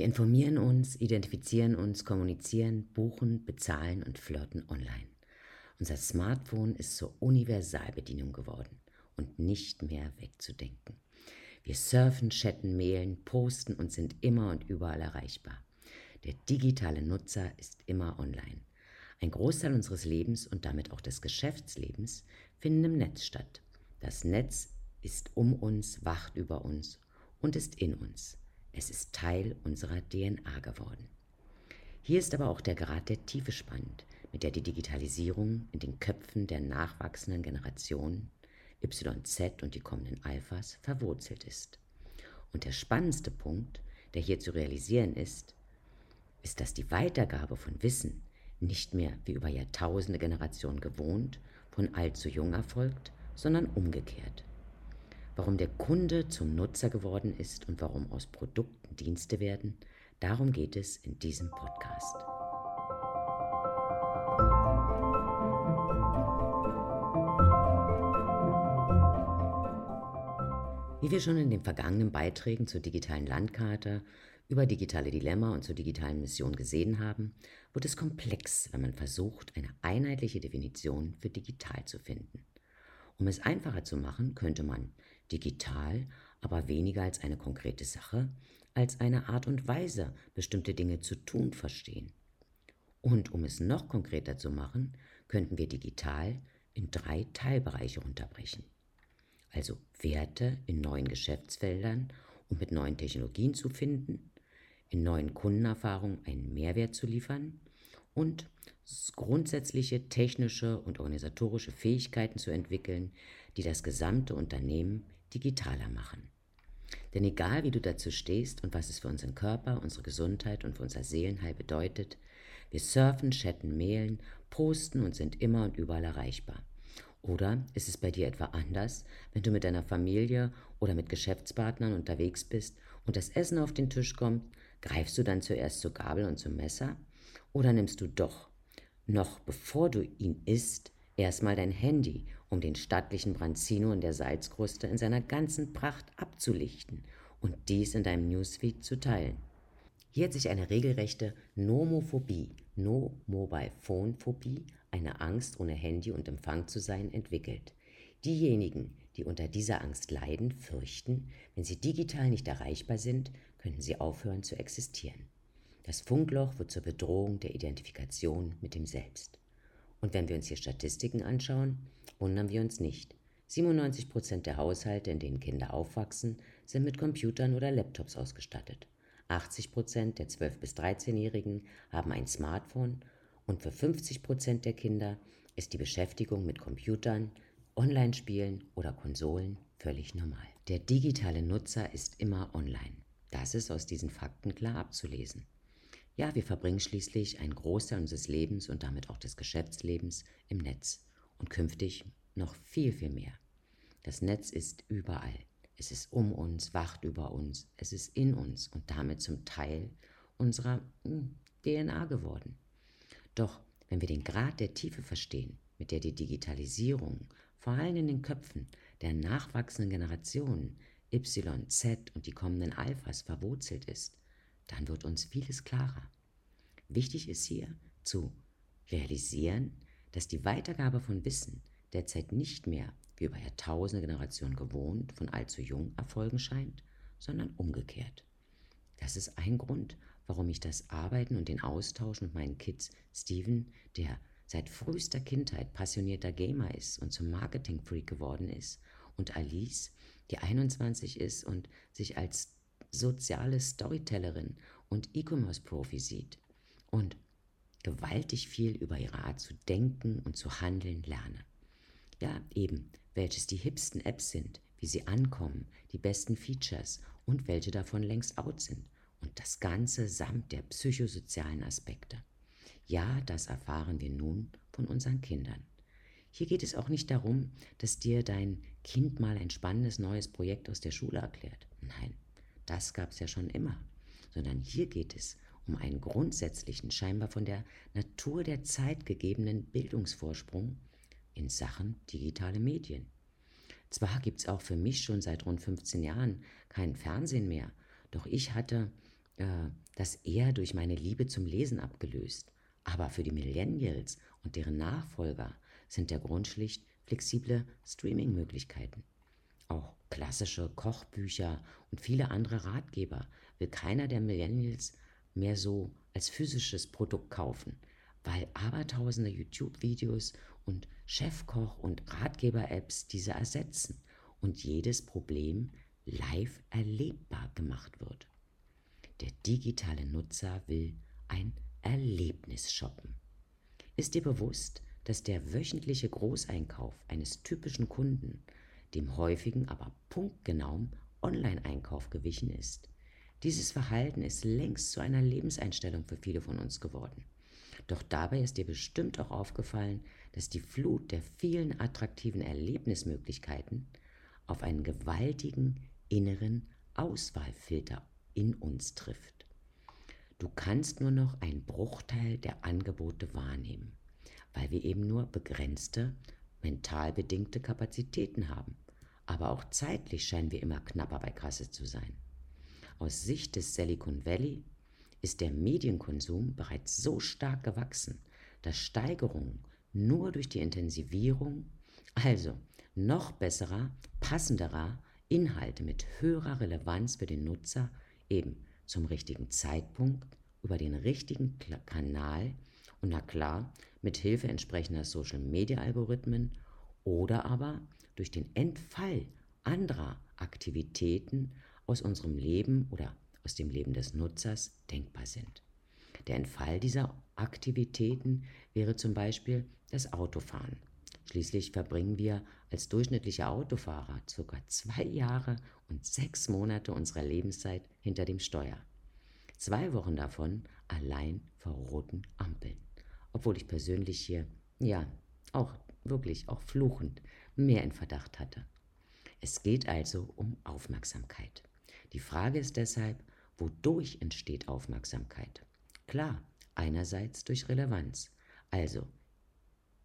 Wir informieren uns, identifizieren uns, kommunizieren, buchen, bezahlen und flirten online. Unser Smartphone ist zur Universalbedienung geworden und nicht mehr wegzudenken. Wir surfen, chatten, mailen, posten und sind immer und überall erreichbar. Der digitale Nutzer ist immer online. Ein Großteil unseres Lebens und damit auch des Geschäftslebens finden im Netz statt. Das Netz ist um uns, wacht über uns und ist in uns. Es ist Teil unserer DNA geworden. Hier ist aber auch der Grad der Tiefe spannend, mit der die Digitalisierung in den Köpfen der nachwachsenden Generationen YZ und die kommenden Alphas verwurzelt ist. Und der spannendste Punkt, der hier zu realisieren ist, ist, dass die Weitergabe von Wissen nicht mehr wie über Jahrtausende Generationen gewohnt von alt zu jung erfolgt, sondern umgekehrt. Warum der Kunde zum Nutzer geworden ist und warum aus Produkten Dienste werden, darum geht es in diesem Podcast. Wie wir schon in den vergangenen Beiträgen zur digitalen Landkarte, über digitale Dilemma und zur digitalen Mission gesehen haben, wird es komplex, wenn man versucht, eine einheitliche Definition für digital zu finden. Um es einfacher zu machen, könnte man digital aber weniger als eine konkrete Sache, als eine Art und Weise, bestimmte Dinge zu tun verstehen. Und um es noch konkreter zu machen, könnten wir digital in drei Teilbereiche unterbrechen also Werte in neuen Geschäftsfeldern und mit neuen Technologien zu finden, in neuen Kundenerfahrungen einen Mehrwert zu liefern und grundsätzliche technische und organisatorische Fähigkeiten zu entwickeln, die das gesamte Unternehmen digitaler machen. Denn egal wie du dazu stehst und was es für unseren Körper, unsere Gesundheit und für unser Seelenheil bedeutet, wir surfen, chatten, mailen, posten und sind immer und überall erreichbar. Oder ist es bei dir etwa anders, wenn du mit deiner Familie oder mit Geschäftspartnern unterwegs bist und das Essen auf den Tisch kommt, greifst du dann zuerst zur Gabel und zum Messer? Oder nimmst du doch, noch bevor du ihn isst, erstmal dein Handy, um den stattlichen Branzino in der Salzkruste in seiner ganzen Pracht abzulichten und dies in deinem Newsfeed zu teilen? Hier hat sich eine regelrechte Nomophobie, No-Mobile-Phone-Phobie eine Angst, ohne Handy und Empfang zu sein, entwickelt. Diejenigen, die unter dieser Angst leiden, fürchten, wenn sie digital nicht erreichbar sind, könnten sie aufhören zu existieren. Das Funkloch wird zur Bedrohung der Identifikation mit dem Selbst. Und wenn wir uns hier Statistiken anschauen, wundern wir uns nicht. 97 Prozent der Haushalte, in denen Kinder aufwachsen, sind mit Computern oder Laptops ausgestattet. 80 Prozent der 12- bis 13-Jährigen haben ein Smartphone und für 50 Prozent der Kinder ist die Beschäftigung mit Computern, Online-Spielen oder Konsolen völlig normal. Der digitale Nutzer ist immer online. Das ist aus diesen Fakten klar abzulesen. Ja, wir verbringen schließlich einen Großteil unseres Lebens und damit auch des Geschäftslebens im Netz und künftig noch viel, viel mehr. Das Netz ist überall. Es ist um uns, wacht über uns, es ist in uns und damit zum Teil unserer hm, DNA geworden. Doch wenn wir den Grad der Tiefe verstehen, mit der die Digitalisierung vor allem in den Köpfen der nachwachsenden Generationen Y, Z und die kommenden Alphas verwurzelt ist, dann wird uns vieles klarer. Wichtig ist hier zu realisieren, dass die Weitergabe von Wissen derzeit nicht mehr wie über Jahrtausende Generationen gewohnt von allzu jung erfolgen scheint, sondern umgekehrt. Das ist ein Grund, warum ich das Arbeiten und den Austausch mit meinen Kids, Steven, der seit frühester Kindheit passionierter Gamer ist und zum Marketing-Freak geworden ist, und Alice, die 21 ist und sich als soziale Storytellerin und E-Commerce-Profi sieht und gewaltig viel über ihre Art zu denken und zu handeln lerne. Ja, eben, welches die hipsten Apps sind, wie sie ankommen, die besten Features und welche davon längst out sind und das Ganze samt der psychosozialen Aspekte. Ja, das erfahren wir nun von unseren Kindern. Hier geht es auch nicht darum, dass dir dein Kind mal ein spannendes neues Projekt aus der Schule erklärt. Nein, das gab es ja schon immer. Sondern hier geht es um einen grundsätzlichen, scheinbar von der Natur der Zeit gegebenen Bildungsvorsprung in Sachen digitale Medien. Zwar gibt es auch für mich schon seit rund 15 Jahren kein Fernsehen mehr, doch ich hatte äh, das eher durch meine Liebe zum Lesen abgelöst. Aber für die Millennials und deren Nachfolger sind der Grund schlicht flexible Streaming-Möglichkeiten. Auch klassische Kochbücher und viele andere Ratgeber will keiner der Millennials mehr so als physisches Produkt kaufen, weil abertausende YouTube-Videos und Chefkoch- und Ratgeber-Apps diese ersetzen und jedes Problem live erlebbar gemacht wird. Der digitale Nutzer will ein Erlebnis shoppen. Ist dir bewusst, dass der wöchentliche Großeinkauf eines typischen Kunden dem häufigen, aber punktgenauen Online-Einkauf gewichen ist? Dieses Verhalten ist längst zu einer Lebenseinstellung für viele von uns geworden. Doch dabei ist dir bestimmt auch aufgefallen, dass die Flut der vielen attraktiven Erlebnismöglichkeiten auf einen gewaltigen inneren Auswahlfilter in uns trifft. Du kannst nur noch einen Bruchteil der Angebote wahrnehmen, weil wir eben nur begrenzte, mental bedingte Kapazitäten haben. Aber auch zeitlich scheinen wir immer knapper bei Kasse zu sein. Aus Sicht des Silicon Valley ist der Medienkonsum bereits so stark gewachsen, dass Steigerungen nur durch die Intensivierung, also noch besserer, passenderer Inhalte mit höherer Relevanz für den Nutzer eben zum richtigen Zeitpunkt über den richtigen Kanal und na klar, mit Hilfe entsprechender Social Media Algorithmen oder aber durch den Entfall anderer Aktivitäten aus unserem Leben oder aus dem Leben des Nutzers denkbar sind. Der Entfall dieser Aktivitäten wäre zum Beispiel das Autofahren. Schließlich verbringen wir als durchschnittliche Autofahrer ca. zwei Jahre und sechs Monate unserer Lebenszeit hinter dem Steuer. Zwei Wochen davon allein vor roten Ampeln. Obwohl ich persönlich hier, ja, auch wirklich, auch fluchend, mehr in Verdacht hatte. Es geht also um Aufmerksamkeit. Die Frage ist deshalb, wodurch entsteht Aufmerksamkeit? Klar, einerseits durch Relevanz, also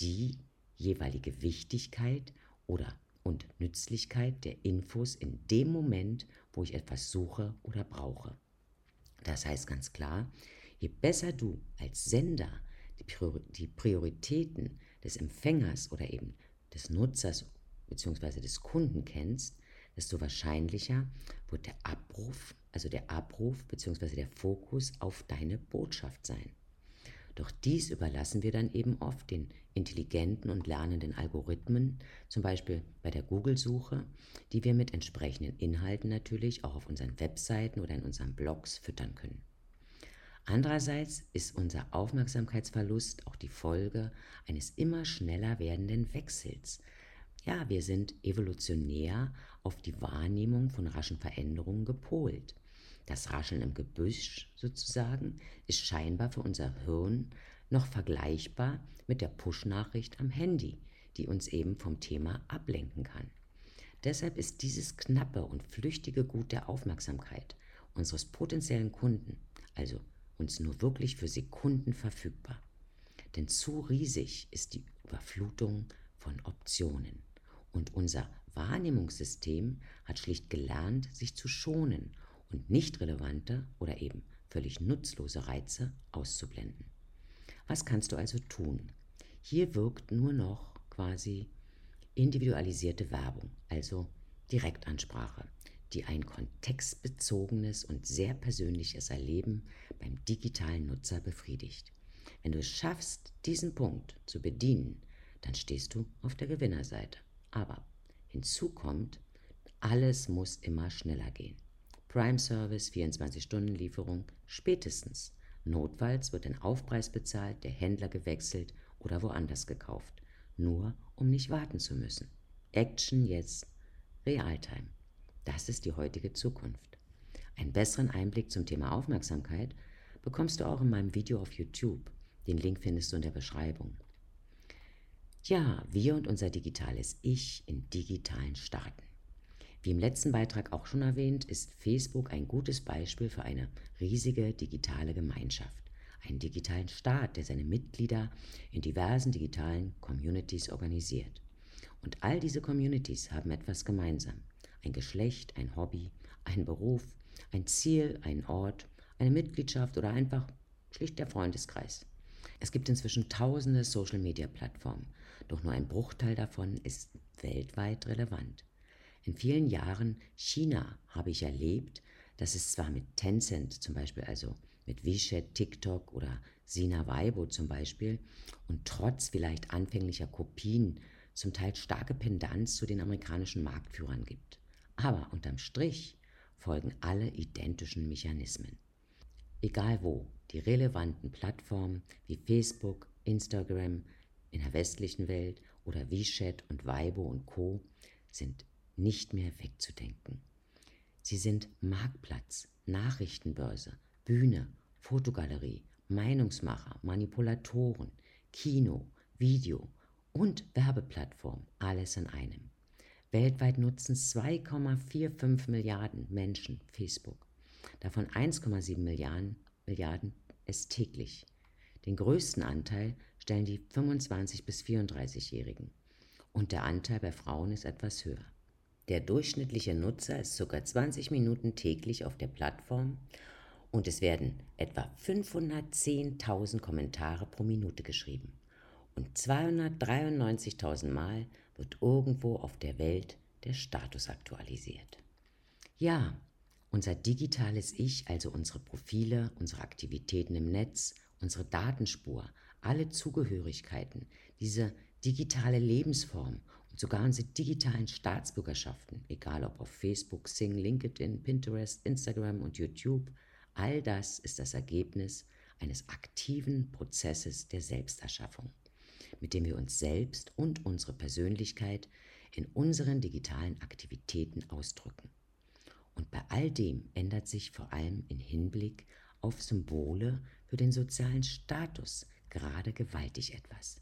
die jeweilige Wichtigkeit oder und Nützlichkeit der Infos in dem Moment, wo ich etwas suche oder brauche. Das heißt ganz klar, je besser du als Sender die Prioritäten des Empfängers oder eben des Nutzers bzw. des Kunden kennst, desto wahrscheinlicher wird der Abruf, also der Abruf bzw. der Fokus auf deine Botschaft sein. Doch dies überlassen wir dann eben oft den intelligenten und lernenden Algorithmen, zum Beispiel bei der Google-Suche, die wir mit entsprechenden Inhalten natürlich auch auf unseren Webseiten oder in unseren Blogs füttern können. Andererseits ist unser Aufmerksamkeitsverlust auch die Folge eines immer schneller werdenden Wechsels. Ja, wir sind evolutionär auf die Wahrnehmung von raschen Veränderungen gepolt. Das Rascheln im Gebüsch sozusagen ist scheinbar für unser Hirn noch vergleichbar mit der Push-Nachricht am Handy, die uns eben vom Thema ablenken kann. Deshalb ist dieses knappe und flüchtige Gut der Aufmerksamkeit unseres potenziellen Kunden, also uns nur wirklich für Sekunden verfügbar. Denn zu riesig ist die Überflutung von Optionen. Und unser Wahrnehmungssystem hat schlicht gelernt, sich zu schonen und nicht relevante oder eben völlig nutzlose Reize auszublenden. Was kannst du also tun? Hier wirkt nur noch quasi individualisierte Werbung, also Direktansprache, die ein kontextbezogenes und sehr persönliches Erleben beim digitalen Nutzer befriedigt. Wenn du es schaffst, diesen Punkt zu bedienen, dann stehst du auf der Gewinnerseite. Aber hinzu kommt, alles muss immer schneller gehen. Prime Service, 24-Stunden-Lieferung, spätestens. Notfalls wird ein Aufpreis bezahlt, der Händler gewechselt oder woanders gekauft, nur um nicht warten zu müssen. Action jetzt, Realtime. Das ist die heutige Zukunft. Einen besseren Einblick zum Thema Aufmerksamkeit bekommst du auch in meinem Video auf YouTube. Den Link findest du in der Beschreibung. Ja, wir und unser digitales Ich in digitalen Staaten. Wie im letzten Beitrag auch schon erwähnt, ist Facebook ein gutes Beispiel für eine riesige digitale Gemeinschaft, einen digitalen Staat, der seine Mitglieder in diversen digitalen Communities organisiert. Und all diese Communities haben etwas gemeinsam. Ein Geschlecht, ein Hobby, ein Beruf, ein Ziel, ein Ort, eine Mitgliedschaft oder einfach schlicht der Freundeskreis. Es gibt inzwischen tausende Social-Media-Plattformen, doch nur ein Bruchteil davon ist weltweit relevant. In vielen Jahren China habe ich erlebt, dass es zwar mit Tencent zum Beispiel, also mit WeChat, TikTok oder Sina Weibo zum Beispiel, und trotz vielleicht anfänglicher Kopien zum Teil starke Pendanz zu den amerikanischen Marktführern gibt. Aber unterm Strich folgen alle identischen Mechanismen. Egal wo, die relevanten Plattformen wie Facebook, Instagram in der westlichen Welt oder WeChat und Weibo und Co sind nicht mehr wegzudenken. Sie sind Marktplatz, Nachrichtenbörse, Bühne, Fotogalerie, Meinungsmacher, Manipulatoren, Kino, Video und Werbeplattform, alles in einem. Weltweit nutzen 2,45 Milliarden Menschen Facebook, davon 1,7 Milliarden, Milliarden es täglich. Den größten Anteil stellen die 25 bis 34-Jährigen und der Anteil bei Frauen ist etwas höher. Der durchschnittliche Nutzer ist ca. 20 Minuten täglich auf der Plattform und es werden etwa 510.000 Kommentare pro Minute geschrieben. Und 293.000 Mal wird irgendwo auf der Welt der Status aktualisiert. Ja, unser digitales Ich, also unsere Profile, unsere Aktivitäten im Netz, unsere Datenspur, alle Zugehörigkeiten, diese digitale Lebensform und sogar unsere digitalen Staatsbürgerschaften, egal ob auf Facebook, Sing, LinkedIn, Pinterest, Instagram und YouTube, all das ist das Ergebnis eines aktiven Prozesses der Selbsterschaffung, mit dem wir uns selbst und unsere Persönlichkeit in unseren digitalen Aktivitäten ausdrücken. Und bei all dem ändert sich vor allem in Hinblick auf Symbole für den sozialen Status gerade gewaltig etwas.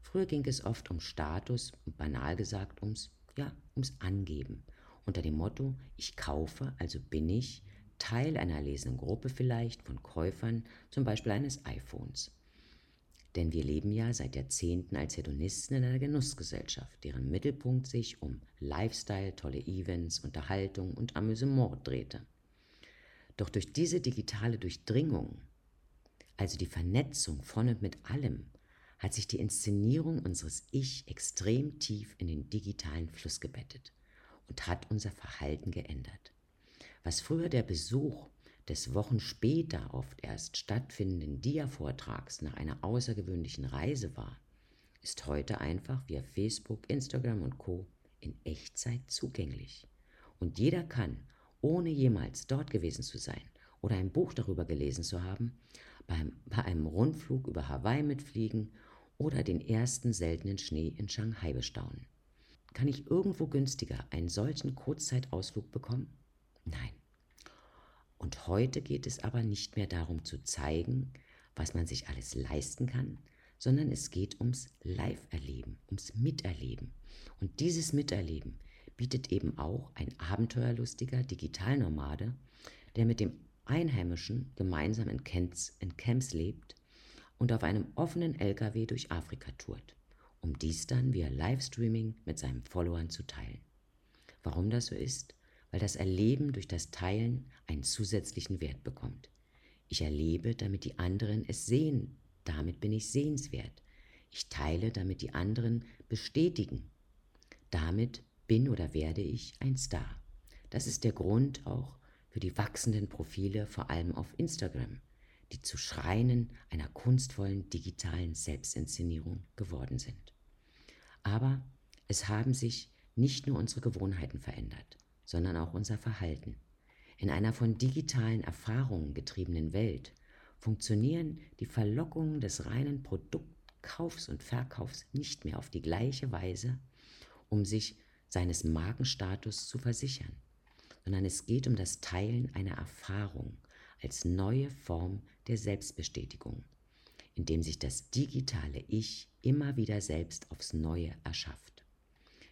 Früher ging es oft um Status und banal gesagt ums, ja, ums Angeben. Unter dem Motto, ich kaufe, also bin ich, Teil einer erlesenen Gruppe vielleicht von Käufern, zum Beispiel eines iPhones. Denn wir leben ja seit Jahrzehnten als Hedonisten in einer Genussgesellschaft, deren Mittelpunkt sich um Lifestyle, tolle Events, Unterhaltung und Amüsement drehte. Doch durch diese digitale Durchdringung, also die Vernetzung von und mit allem, hat sich die Inszenierung unseres Ich extrem tief in den digitalen Fluss gebettet und hat unser Verhalten geändert. Was früher der Besuch des Wochen später oft erst stattfindenden Dia-Vortrags nach einer außergewöhnlichen Reise war, ist heute einfach via Facebook, Instagram und Co. in Echtzeit zugänglich. Und jeder kann, ohne jemals dort gewesen zu sein oder ein Buch darüber gelesen zu haben, beim, bei einem Rundflug über Hawaii mitfliegen oder den ersten seltenen Schnee in Shanghai bestaunen. Kann ich irgendwo günstiger einen solchen Kurzzeitausflug bekommen? Nein. Und heute geht es aber nicht mehr darum zu zeigen, was man sich alles leisten kann, sondern es geht ums Live-Erleben, ums Miterleben. Und dieses Miterleben bietet eben auch ein abenteuerlustiger Digitalnomade, der mit dem Einheimischen gemeinsam in Camps, in Camps lebt und auf einem offenen LKW durch Afrika tourt, um dies dann via Livestreaming mit seinen Followern zu teilen. Warum das so ist? Weil das Erleben durch das Teilen einen zusätzlichen Wert bekommt. Ich erlebe, damit die anderen es sehen, damit bin ich sehenswert. Ich teile, damit die anderen bestätigen. Damit bin oder werde ich ein Star. Das ist der Grund auch für die wachsenden Profile, vor allem auf Instagram die zu Schreinen einer kunstvollen digitalen Selbstinszenierung geworden sind. Aber es haben sich nicht nur unsere Gewohnheiten verändert, sondern auch unser Verhalten. In einer von digitalen Erfahrungen getriebenen Welt funktionieren die Verlockungen des reinen Produktkaufs und Verkaufs nicht mehr auf die gleiche Weise, um sich seines Markenstatus zu versichern, sondern es geht um das Teilen einer Erfahrung als neue Form der Selbstbestätigung, indem sich das digitale Ich immer wieder selbst aufs Neue erschafft.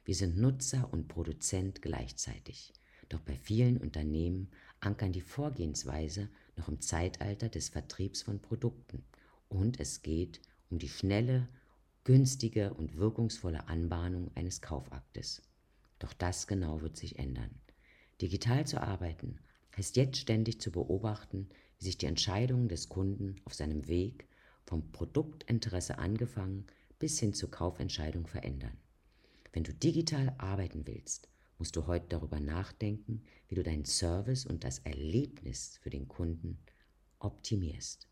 Wir sind Nutzer und Produzent gleichzeitig, doch bei vielen Unternehmen ankern die Vorgehensweise noch im Zeitalter des Vertriebs von Produkten und es geht um die schnelle, günstige und wirkungsvolle Anbahnung eines Kaufaktes. Doch das genau wird sich ändern. Digital zu arbeiten heißt jetzt ständig zu beobachten, wie sich die Entscheidungen des Kunden auf seinem Weg vom Produktinteresse angefangen bis hin zur Kaufentscheidung verändern. Wenn du digital arbeiten willst, musst du heute darüber nachdenken, wie du deinen Service und das Erlebnis für den Kunden optimierst.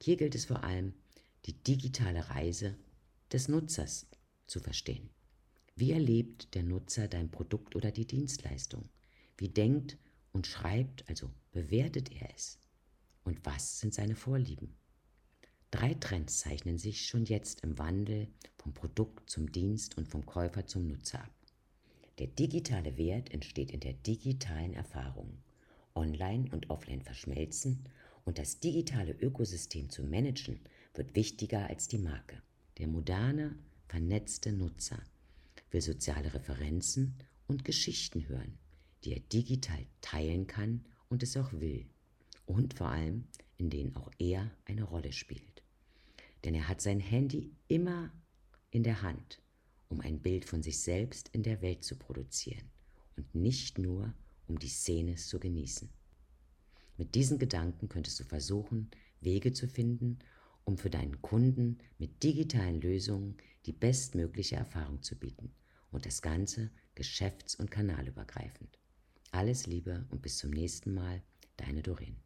Hier gilt es vor allem, die digitale Reise des Nutzers zu verstehen. Wie erlebt der Nutzer dein Produkt oder die Dienstleistung? Wie denkt und schreibt, also bewertet er es? Und was sind seine Vorlieben? Drei Trends zeichnen sich schon jetzt im Wandel vom Produkt zum Dienst und vom Käufer zum Nutzer ab. Der digitale Wert entsteht in der digitalen Erfahrung. Online und offline verschmelzen und das digitale Ökosystem zu managen wird wichtiger als die Marke. Der moderne, vernetzte Nutzer will soziale Referenzen und Geschichten hören, die er digital teilen kann und es auch will. Und vor allem, in denen auch er eine Rolle spielt. Denn er hat sein Handy immer in der Hand, um ein Bild von sich selbst in der Welt zu produzieren und nicht nur, um die Szene zu genießen. Mit diesen Gedanken könntest du versuchen, Wege zu finden, um für deinen Kunden mit digitalen Lösungen die bestmögliche Erfahrung zu bieten und das Ganze geschäfts- und kanalübergreifend. Alles Liebe und bis zum nächsten Mal, deine Doreen.